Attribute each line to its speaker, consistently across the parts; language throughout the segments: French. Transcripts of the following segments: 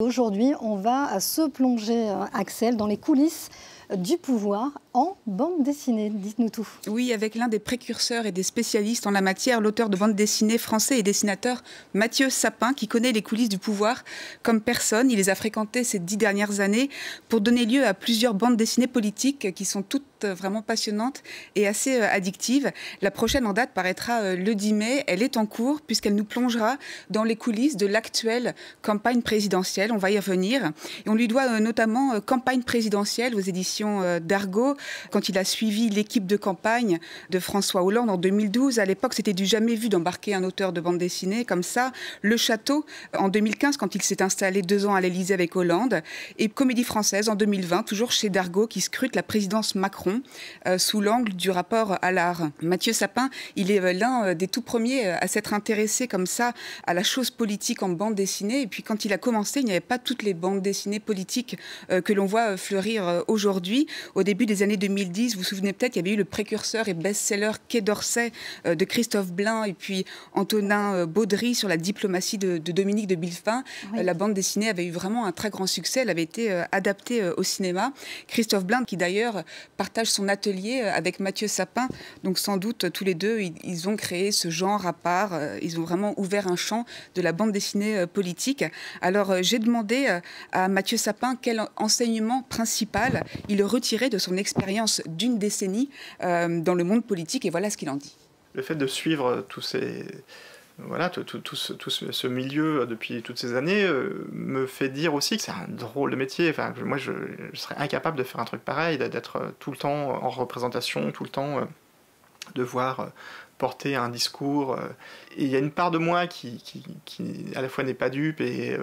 Speaker 1: Aujourd'hui, on va se plonger, euh, Axel, dans les coulisses du pouvoir en bande dessinée. Dites-nous tout.
Speaker 2: Oui, avec l'un des précurseurs et des spécialistes en la matière, l'auteur de bande dessinée français et dessinateur Mathieu Sapin, qui connaît les coulisses du pouvoir comme personne. Il les a fréquentées ces dix dernières années pour donner lieu à plusieurs bandes dessinées politiques qui sont toutes vraiment passionnantes et assez euh, addictives. La prochaine en date paraîtra euh, le 10 mai. Elle est en cours puisqu'elle nous plongera dans les coulisses de l'actuelle campagne présidentielle. On va y revenir. On lui doit euh, notamment campagne présidentielle aux éditions d'Argo, quand il a suivi l'équipe de campagne de François Hollande en 2012. À l'époque, c'était du jamais vu d'embarquer un auteur de bande dessinée comme ça. Le Château en 2015, quand il s'est installé deux ans à l'Élysée avec Hollande. Et Comédie française en 2020, toujours chez Dargo, qui scrute la présidence Macron euh, sous l'angle du rapport à l'art. Mathieu Sapin, il est euh, l'un des tout premiers à s'être intéressé comme ça à la chose politique en bande dessinée. Et puis quand il a commencé, il n'y avait pas toutes les bandes dessinées politiques que l'on voit fleurir aujourd'hui au début des années 2010, vous vous souvenez peut-être, il y avait eu le précurseur et best-seller Quai d'Orsay euh, de Christophe Blain et puis Antonin euh, Baudry sur la diplomatie de, Dominique de Bilfin. Euh, la bande dessinée avait eu vraiment un très grand succès. Elle avait été adaptée au cinéma. Christophe Blain, qui d'ailleurs partage son atelier avec Mathieu Sapin, donc sans doute tous les deux, ils, ont créé ce genre à part. Ils ont vraiment ouvert un champ de la bande dessinée politique. Alors j'ai demandé à Mathieu Sapin quel enseignement principal il retirer de son expérience d'une décennie euh, dans le monde politique, et voilà ce qu'il en dit.
Speaker 3: Le fait de suivre tous ces, voilà, tout, ce, milieu depuis toutes ces années euh, me fait dire aussi que c'est un drôle de métier. Enfin, moi, je, serais incapable de faire un truc pareil, d'être tout le temps en représentation, tout le temps euh, devoir porter un discours. Et il y a une part de moi qui, qui, qui à la fois n'est pas dupe et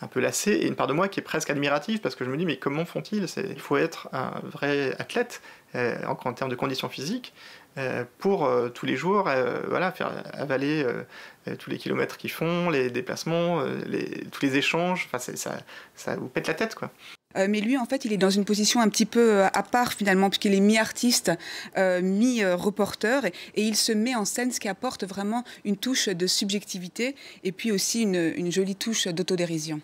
Speaker 3: un peu lassé, et une part de moi qui est presque admirative parce que je me dis mais comment font-ils? Il faut être un vrai athlète, euh, en, termes de conditions physiques, euh, pour euh, tous les jours voilà, faire avaler tous les kilomètres qu'ils font, les déplacements, tous les échanges, enfin, ça, ça vous pète la tête quoi.
Speaker 2: mais lui, en fait, il est dans une position un petit peu à part finalement, puisqu'il est mi-artiste, mi-reporter, et, il se met en scène, ce qui apporte vraiment une touche de subjectivité et puis aussi une jolie touche d'autodérision.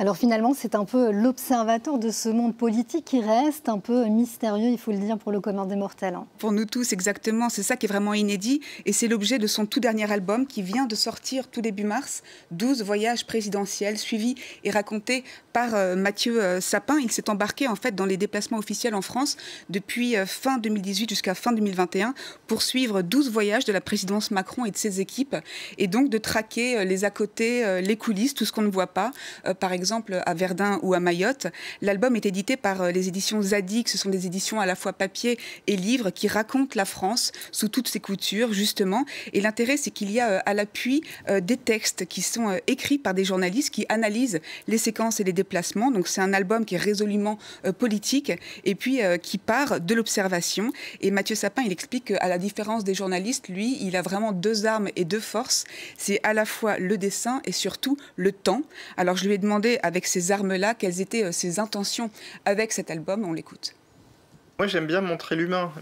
Speaker 1: Alors finalement, c'est un peu l'observateur de ce monde politique qui reste un peu mystérieux, il faut le dire, pour le commun des mortels. Hein.
Speaker 2: Pour nous tous, exactement. C'est ça qui est vraiment inédit. Et c'est l'objet de son tout dernier album qui vient de sortir tout début mars, 12 voyages présidentiels suivis et racontés par euh, Mathieu euh, Sapin. Il s'est embarqué en fait dans les déplacements officiels en France depuis euh, fin 2018 jusqu'à fin 2021 pour suivre 12 voyages de la présidence Macron et de ses équipes et donc de traquer les à côté, les coulisses, tout ce qu'on ne voit pas. par exemple, exemple à Verdun ou à Mayotte. L'album est édité par euh, les éditions Zadig. Ce sont des éditions à la fois papier et livre qui racontent la France sous toutes ses coutures, justement. Et l'intérêt, c'est qu'il y a euh, à l'appui euh, des textes qui sont écrits par des journalistes qui analysent les séquences et les déplacements. Donc c'est un album qui est résolument politique et puis qui part de l'observation. Et Mathieu Sapin, il explique qu'à la différence des journalistes, lui, il a vraiment deux armes et deux forces. C'est à la fois le dessin et surtout le temps. Alors je lui ai demandé avec ces armes-là, quelles étaient euh, ses intentions avec cet album. On l'écoute.
Speaker 3: Moi, j'aime bien montrer l'humain,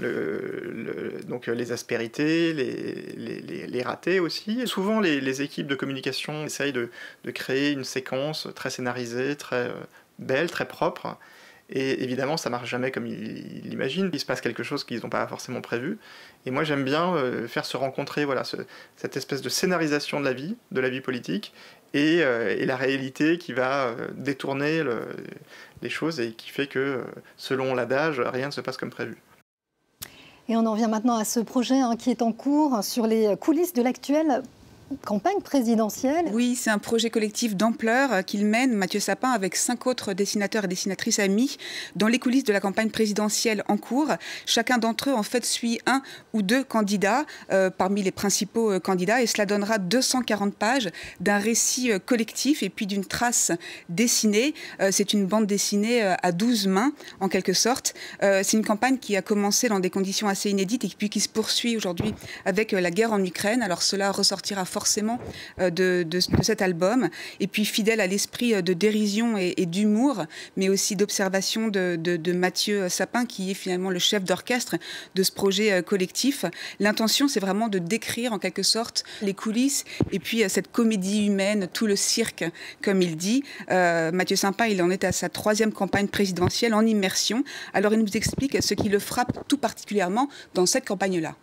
Speaker 3: donc euh, les aspérités, les, ratés aussi. Souvent, les, équipes de communication essayent de, créer une séquence très scénarisée, très euh, belle, très propre. Et évidemment, ça marche jamais comme ils l'imaginent. Il se passe quelque chose qu'ils n'ont pas forcément prévu. Et moi, j'aime bien faire se rencontrer voilà, cette espèce de scénarisation de la vie, de la vie politique, euh, et, la réalité qui va euh, détourner les choses et qui fait que, selon l'adage, rien ne se passe comme prévu.
Speaker 1: Et on en vient maintenant à ce projet hein, qui est en cours sur les coulisses de l'actuel campagne présidentielle.
Speaker 2: Oui, c'est un projet collectif d'ampleur euh, qu'il mène, Mathieu Sapin, avec cinq autres dessinateurs et dessinatrices amis, dans les coulisses de la campagne présidentielle en cours. Chacun d'entre eux, en fait, suit un ou deux candidats euh, parmi les principaux euh, candidats, et cela donnera 240 pages d'un récit collectif et puis d'une trace dessinée. c'est une bande dessinée à 12 mains, en quelque sorte. c'est une campagne qui a commencé dans des conditions assez inédites et puis qui se poursuit aujourd'hui avec la guerre en Ukraine. Alors cela ressortira forcément de, cet album. Et puis fidèle à l'esprit de dérision et, d'humour, mais aussi d'observation de, Mathieu Sapin, qui est finalement le chef d'orchestre de ce projet collectif. L'intention, c'est vraiment de décrire en quelque sorte les coulisses et puis cette comédie humaine, tout le cirque, comme il dit. Mathieu Sapin, il en est à sa troisième campagne présidentielle en immersion. Alors il nous explique ce qui le frappe tout particulièrement dans cette campagne-là.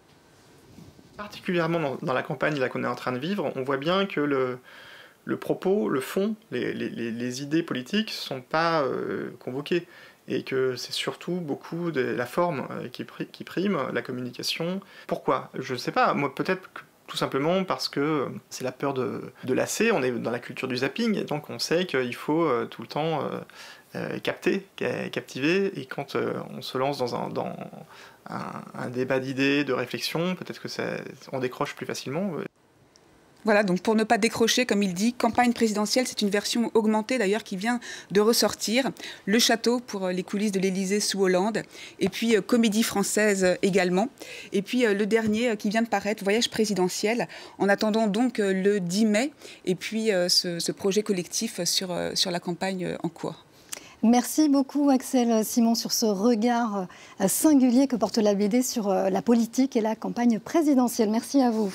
Speaker 3: Particulièrement dans, la campagne qu'on est en train de vivre, on voit bien que le, propos, le fond, les, idées politiques ne sont pas euh, convoquées. Et que c'est surtout beaucoup de la forme euh, qui, qui, prime, la communication. Pourquoi? Je ne sais pas, moi peut-être tout simplement parce que c'est la peur de, lasser, on est dans la culture du zapping, et donc on sait qu'il faut euh, tout le temps euh, capter, captiver, et quand euh, on se lance dans un, dans un, débat d'idées, de réflexion, peut-être que ça, on décroche plus facilement.
Speaker 2: Voilà, donc pour ne pas décrocher, comme il dit, campagne présidentielle, c'est une version augmentée d'ailleurs qui vient de ressortir. Le château pour les coulisses de l'Élysée sous Hollande, et puis euh, comédie française également. Et puis le dernier qui vient de paraître, voyage présidentiel, en attendant donc le 10 mai, et puis ce, projet collectif sur, sur la campagne en cours.
Speaker 1: Merci beaucoup Axel Simon sur ce regard euh, singulier que porte la BD sur euh, la politique et la campagne présidentielle. Merci à vous.